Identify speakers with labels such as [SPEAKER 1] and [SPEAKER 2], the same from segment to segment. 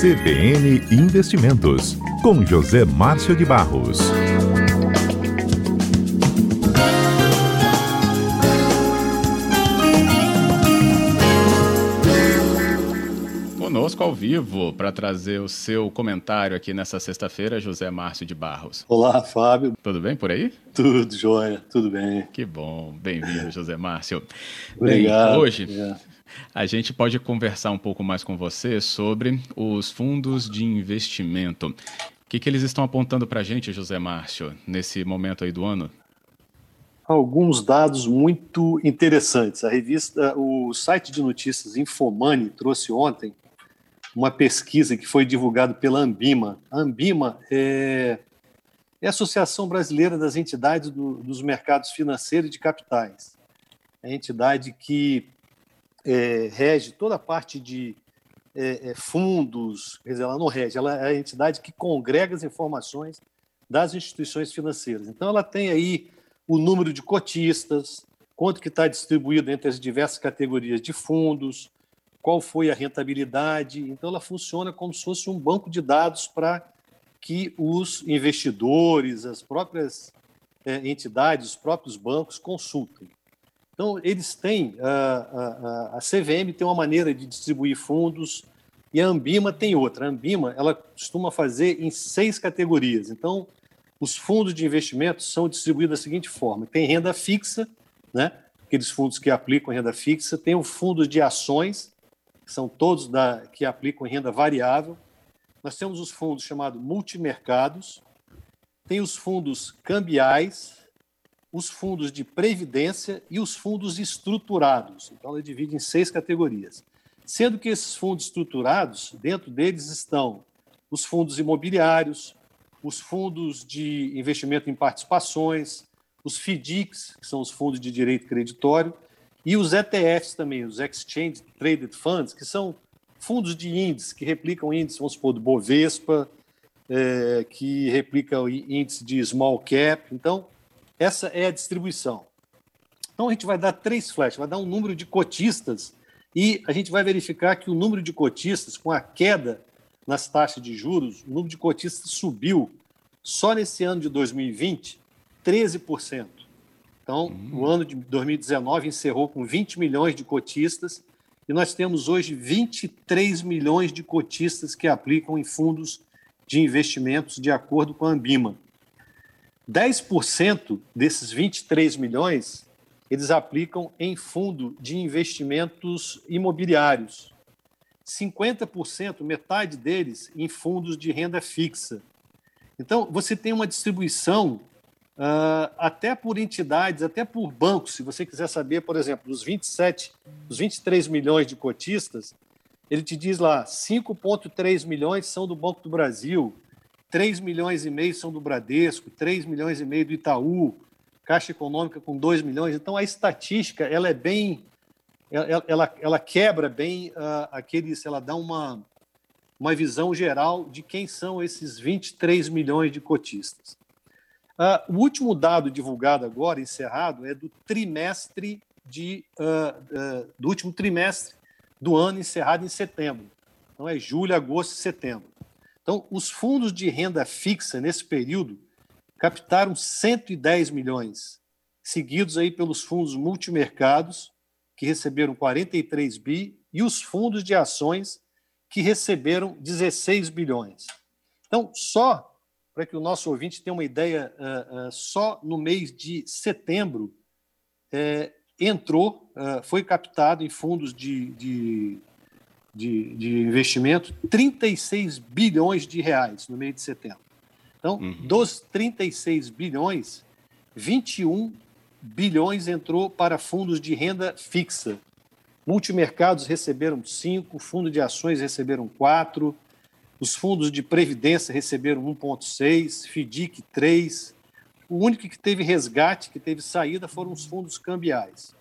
[SPEAKER 1] CBN Investimentos, com José Márcio de Barros.
[SPEAKER 2] Conosco ao vivo para trazer o seu comentário aqui nessa sexta-feira, José Márcio de Barros.
[SPEAKER 3] Olá, Fábio.
[SPEAKER 2] Tudo bem por aí?
[SPEAKER 3] Tudo jóia, tudo bem.
[SPEAKER 2] Que bom, bem-vindo, José Márcio.
[SPEAKER 3] Obrigado.
[SPEAKER 2] Bem, hoje
[SPEAKER 3] obrigado.
[SPEAKER 2] A gente pode conversar um pouco mais com você sobre os fundos de investimento. O que, que eles estão apontando para a gente, José Márcio, nesse momento aí do ano?
[SPEAKER 3] Alguns dados muito interessantes. A revista, o site de notícias Infomani trouxe ontem uma pesquisa que foi divulgada pela Ambima. A Ambima é, é a Associação Brasileira das Entidades do, dos Mercados Financeiros e de Capitais. É a entidade que é, rege toda a parte de é, é, fundos, quer dizer, ela não rege, ela é a entidade que congrega as informações das instituições financeiras. Então, ela tem aí o número de cotistas, quanto que está distribuído entre as diversas categorias de fundos, qual foi a rentabilidade. Então, ela funciona como se fosse um banco de dados para que os investidores, as próprias é, entidades, os próprios bancos consultem. Então, eles têm, a, a, a, CVM tem uma maneira de distribuir fundos e a Ambima tem outra. A Ambima, ela costuma fazer em seis categorias. Então, os fundos de investimento são distribuídos da seguinte forma: tem renda fixa, né? aqueles fundos que aplicam renda fixa, tem o fundo de ações, que são todos da, que aplicam renda variável. Nós temos os fundos chamados multimercados, tem os fundos cambiais, os fundos de previdência e os fundos estruturados. Então, ele divide em seis categorias. Sendo que esses fundos estruturados, dentro deles estão os fundos imobiliários, os fundos de investimento em participações, os FDICs, que são os fundos de direito creditório, e os ETFs também, os Exchange Traded Funds, que são fundos de índice, que replicam índices, vamos supor, do Bovespa, é, que replicam índice de small cap. Então, essa é a distribuição. Então, a gente vai dar três flashes, vai dar um número de cotistas e a gente vai verificar que o número de cotistas, com a queda nas taxas de juros, o número de cotistas subiu só nesse ano de 2020 13%. Então, o ano de 2019 encerrou com 20 milhões de cotistas e nós temos hoje 23 milhões de cotistas que aplicam em fundos de investimentos de acordo com a Ambima. 10% desses 23 milhões eles aplicam em fundo de investimentos imobiliários. 50%, metade deles, em fundos de renda fixa. Então, você tem uma distribuição uh, até por entidades, até por bancos. Se você quiser saber, por exemplo, dos 27, dos 23 milhões de cotistas, ele te diz lá, 5,3 milhões são do Banco do Brasil, 3 milhões e meio são do Bradesco, 3 milhões e meio do Itaú, Caixa Econômica com 2 milhões. Então, a estatística ela é bem ela, ela, ela quebra bem uh, aqueles, ela dá uma, uma visão geral de quem são esses 23 milhões de cotistas. Uh, o último dado divulgado agora, encerrado, é do trimestre de, uh, do último trimestre do ano encerrado em setembro. Então é julho, agosto e setembro. Então, os fundos de renda fixa nesse período captaram 110 milhões, seguidos aí pelos fundos multimercados, que receberam 43 bi, e os fundos de ações, que receberam 16 bilhões. Então, só para que o nosso ouvinte tenha uma ideia, uh, uh, só no mês de setembro uh, entrou, foi captado em fundos de, de, de, de, investimento 36 bilhões de reais no mês de setembro. Então, uhum. dos 36 bilhões, 21 bilhões entrou para fundos de renda fixa. Multimercados receberam 5, fundo de ações receberam 4, os fundos de previdência receberam 1,6, FDIC 3. O único que teve resgate, que teve saída, foram os fundos cambiais.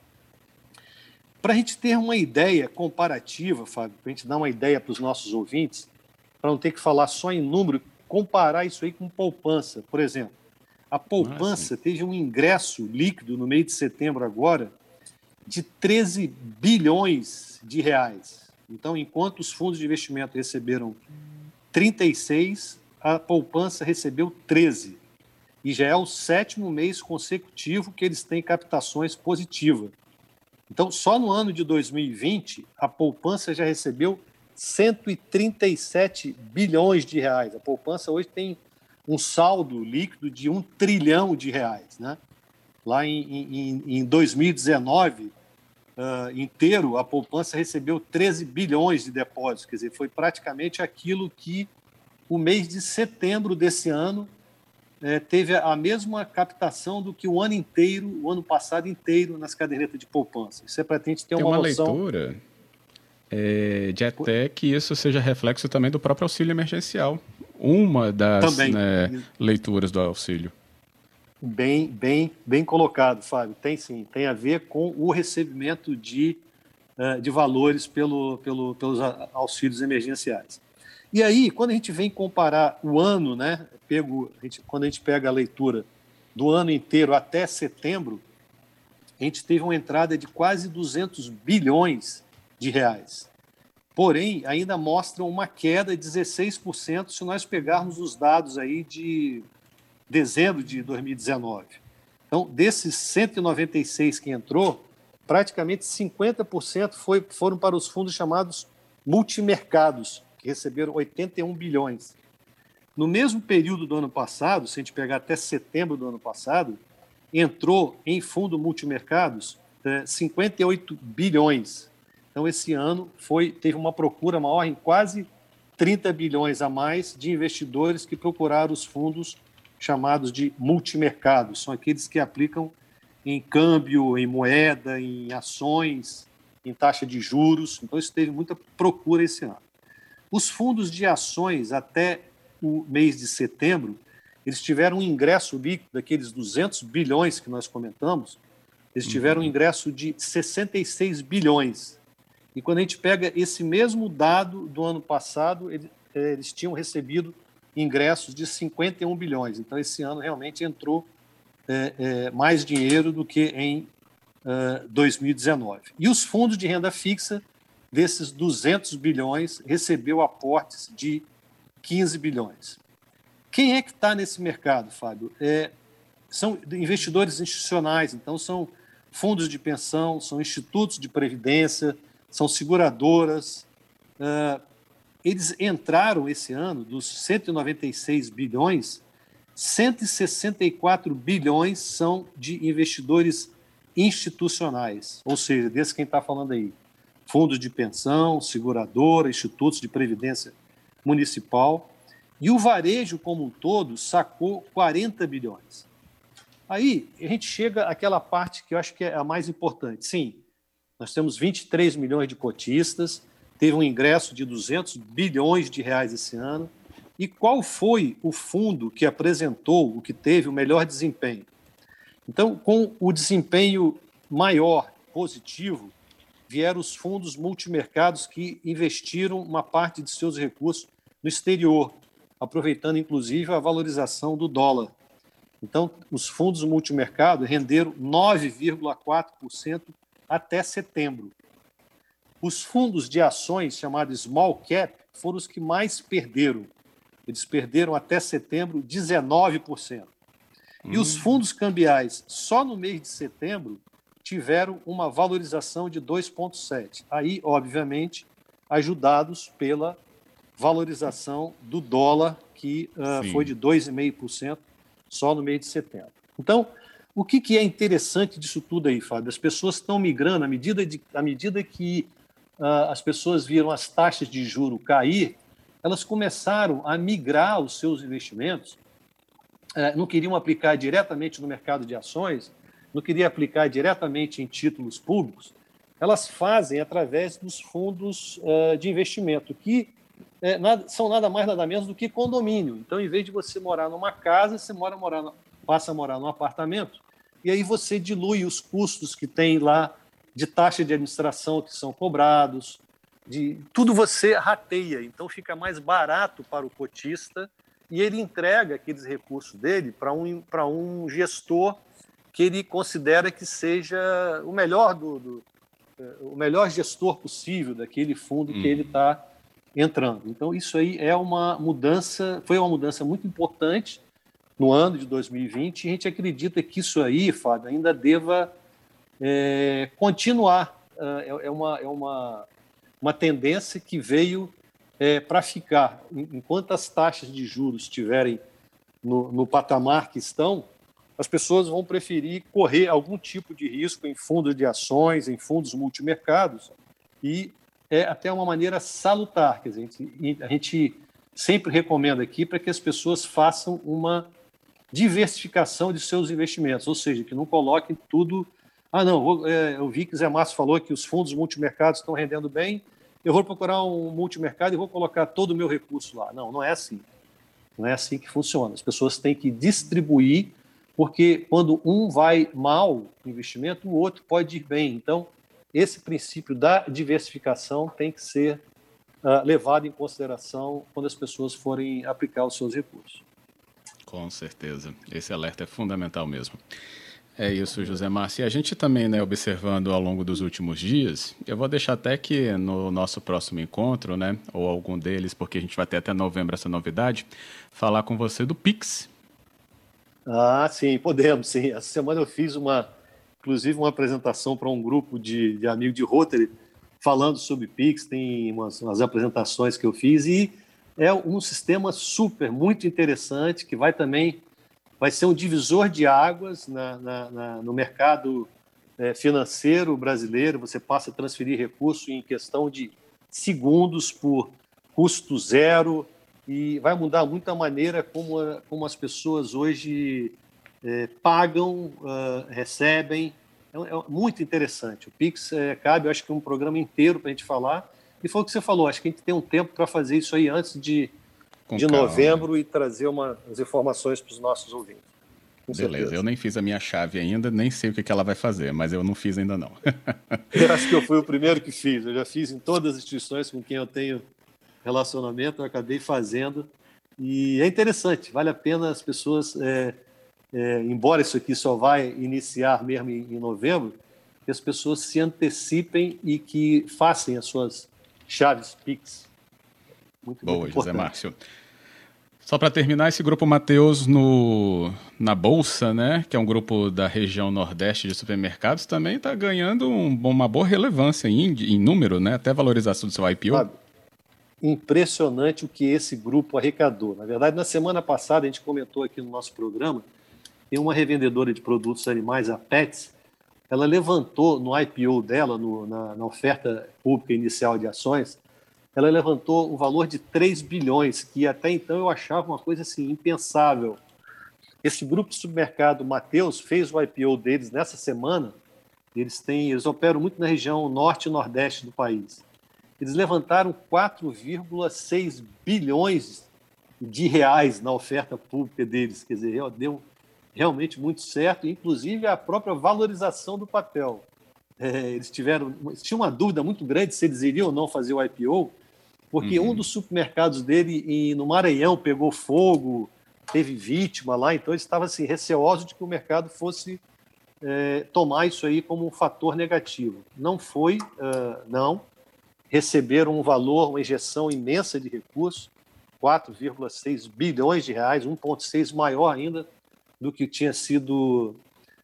[SPEAKER 3] Para a gente ter uma ideia comparativa, Fábio, para a gente dar uma ideia para os nossos ouvintes, para não ter que falar só em número, comparar isso aí com poupança. Por exemplo, a poupança ah, teve um ingresso líquido no mês de setembro agora de 13 bilhões de reais. Então, enquanto os fundos de investimento receberam 36, a poupança recebeu 13. E já é o sétimo mês consecutivo que eles têm captações positivas. Então, só no ano de 2020, a poupança já recebeu 137 bilhões de reais. A poupança hoje tem um saldo líquido de um trilhão de reais. Né? Lá em, em, em 2019, uh, ah, inteiro, a poupança recebeu 13 bilhões de depósitos, quer dizer, foi praticamente aquilo que o mês de setembro desse ano é, teve a mesma captação do que o ano inteiro, o ano passado inteiro, nas cadernetas de poupança. Isso é para a gente ter
[SPEAKER 2] Tem
[SPEAKER 3] uma,
[SPEAKER 2] uma
[SPEAKER 3] noção.
[SPEAKER 2] leitura é, de até que isso seja reflexo também do próprio auxílio emergencial. Uma das né, leituras do auxílio.
[SPEAKER 3] Bem, bem, bem colocado, Fábio. Tem sim, tem a ver com o recebimento de, uh, de valores pelo, pelo, pelos auxílios emergenciais. E aí, quando a gente vem comparar o ano, né, pego, a gente, quando a gente pega a leitura do ano inteiro até setembro, a gente teve uma entrada de quase 200 bilhões de reais. Porém, ainda mostra uma queda de 16% se nós pegarmos os dados aí de dezembro de 2019. Então, desses 196 que entrou, praticamente 50% foi, foram para os fundos chamados multimercados, que receberam 81 bilhões. No mesmo período do ano passado, se a gente pegar até setembro do ano passado, entrou em fundo multimercados é, 58 bilhões. Então, esse ano foi teve uma procura maior em quase 30 bilhões a mais de investidores que procuraram os fundos chamados de multimercados. São aqueles que aplicam em câmbio, em moeda, em ações, em taxa de juros. Então, isso teve muita procura esse ano. Os fundos de ações, até o mês de setembro, eles tiveram um ingresso líquido daqueles 200 bilhões que nós comentamos, eles uhum. tiveram um ingresso de 66 bilhões. E quando a gente pega esse mesmo dado do ano passado, eles, eh, eles tinham recebido ingressos de 51 bilhões. Então, esse ano realmente entrou é, é, mais dinheiro do que em uh, 2019. E os fundos de renda fixa, desses 200 bilhões, recebeu aportes de 15 bilhões. Quem é que está nesse mercado, Fábio? É, são investidores institucionais, então são fundos de pensão, são institutos de previdência, são seguradoras, uh, eles entraram esse ano dos 196 bilhões, 164 bilhões são de investidores institucionais, ou seja, desse quem está falando aí, fundos de pensão, seguradora, institutos de previdência municipal, e o varejo como um todo sacou 40 bilhões. Aí a gente chega àquela parte que eu acho que é a mais importante. Sim, nós temos 23 milhões de cotistas, teve um ingresso de 200 bilhões de reais esse ano. E qual foi o fundo que apresentou o que teve o melhor desempenho? Então, com o desempenho maior, positivo, vieram os fundos multimercados que investiram uma parte de seus recursos no exterior, aproveitando inclusive a valorização do dólar. Então, os fundos multimercado renderam 9,4% até setembro. Os fundos de ações, chamados small cap, foram os que mais perderam. Eles perderam até setembro 19%. E os hum. fundos cambiais, só no mês de setembro, tiveram uma valorização de 2,7%. Aí, obviamente, ajudados pela valorização do dólar, que uh, foi de 2,5% só no mês de setembro. Então, o que, que, é interessante disso tudo aí, Fábio? As pessoas estão migrando à medida, de, à medida que uh, as pessoas viram as taxas de juro cair, elas começaram a migrar os seus investimentos, uh, não queriam aplicar diretamente no mercado de ações, não queriam aplicar diretamente em títulos públicos, elas fazem através dos fundos uh, de investimento, que nada, são nada mais, nada menos do que condomínio. Então, em vez de você morar numa casa, você mora, passa a morar num apartamento, e aí você dilui os custos que tem lá de taxa de administração que são cobrados, de tudo você rateia, então fica mais barato para o cotista e ele entrega aqueles recursos dele para um, para um gestor que ele considera que seja o melhor do, do o melhor gestor possível daquele fundo que ele está entrando. Então, isso aí é uma mudança, foi uma mudança muito importante no ano de 2020, e a gente acredita que isso aí, Fábio, ainda deva é, continuar. É, é, uma, é uma, uma tendência que veio é, para ficar. Enquanto as taxas de juros estiverem no, no patamar que estão, as pessoas vão preferir correr algum tipo de risco em fundos de ações, em fundos multimercados, e é até uma maneira salutar. Dizer, a gente, a gente sempre recomenda aqui para que as pessoas façam uma diversificação de seus investimentos, ou seja, que não coloquem tudo. Ah, não, vou, é, eu vi que Zé Márcio falou que os fundos multimercados estão rendendo bem, eu vou procurar um multimercado e vou colocar todo o meu recurso lá. Não, não é assim. Não é assim que funciona. As pessoas têm que distribuir, porque quando um vai mal no investimento, o outro pode ir bem. Então, esse princípio da diversificação tem que ser uh, levado em consideração quando as pessoas forem aplicar os seus recursos.
[SPEAKER 2] Com certeza. Esse alerta é fundamental mesmo. É isso, José Márcio. E a gente também, né, observando ao longo dos últimos dias, eu vou deixar até que no nosso próximo encontro, né, ou algum deles, porque a gente vai ter até novembro essa novidade, falar com você do Pix.
[SPEAKER 3] Ah, sim, podemos, sim. Essa semana eu fiz uma, inclusive uma apresentação para um grupo de, de amigos de Rotary falando sobre Pix, tem umas, umas apresentações que eu fiz e é um sistema super, muito interessante, que vai também vai ser um divisor de águas na, na, na, no mercado é, financeiro brasileiro. Você passa a transferir recurso em questão de segundos por custo zero e vai mudar muito a maneira como, como as pessoas hoje é, pagam, uh, recebem. É, é, muito interessante. O Pix é, cabe, eu acho que um programa inteiro para a gente falar e foi o que você falou, acho que a gente tem um tempo para fazer isso aí antes de, de novembro e trazer uma, as informações para os nossos ouvintes.
[SPEAKER 2] Beleza, certeza. eu nem fiz a minha chave ainda, nem sei o que, que ela vai fazer, mas eu não fiz ainda não.
[SPEAKER 3] eu acho que eu fui o primeiro que fiz, eu já fiz em todas as instituições com quem eu tenho relacionamento, eu acabei fazendo. E é interessante, vale a pena as pessoas, é, é, embora isso aqui só vai iniciar mesmo em, em novembro, que as pessoas se antecipem e que façam as suas Chaves Pix.
[SPEAKER 2] Muito, Boa, muito José Márcio. Só para terminar, esse grupo Mateus no, na Bolsa, né, que é um grupo da região nordeste de supermercados, também está ganhando um, uma boa relevância em, em, número, né, até valorização do seu IPO. Sabe,
[SPEAKER 3] impressionante o que esse grupo arrecadou. Na verdade, na semana passada, a gente comentou aqui no nosso programa, tem uma revendedora de produtos animais, a Pets, ela levantou no IPO dela, no, na, na, oferta pública inicial de ações, ela levantou o valor de 3 bilhões, que até então eu achava uma coisa assim impensável. Esse grupo de supermercado Mateus fez o IPO deles nessa semana. Eles têm, eles operam muito na região norte e nordeste do país. Eles levantaram 4,6 bilhões de reais na oferta pública deles, quer dizer, deu realmente muito certo, inclusive a própria valorização do papel. É, eles tiveram, tinham uma dúvida muito grande se eles iriam ou não fazer o IPO, porque uhum. um dos supermercados dele em, no Maranhão pegou fogo, teve vítima lá, então eles estavam assim, receosos de que o mercado fosse é, tomar isso aí como um fator negativo. Não foi, uh, não. Receberam um valor, uma injeção imensa de recursos, 4,6 bilhões de reais, 1,6 maior ainda do que tinha sido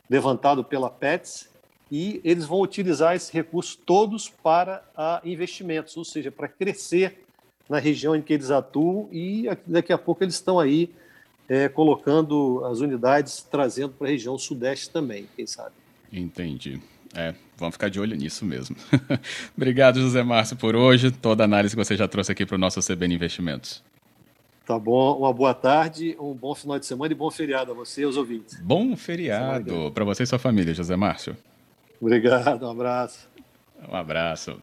[SPEAKER 3] levantado pela PETS, e eles vão utilizar esses recursos todos para investimentos, ou seja, para crescer na região em que eles atuam, e daqui a pouco eles estão aí é, colocando as unidades, trazendo para a região sudeste também, quem sabe.
[SPEAKER 2] Entendi. É, vamos ficar de olho nisso mesmo. Obrigado, José Márcio, por hoje. Toda a análise que você já trouxe aqui para o nosso CBN Investimentos.
[SPEAKER 3] Tá bom, uma boa tarde, um bom final de semana e bom feriado a você e aos ouvintes.
[SPEAKER 2] Bom feriado para você e sua família, José Márcio.
[SPEAKER 3] Obrigado, um abraço.
[SPEAKER 2] Um abraço.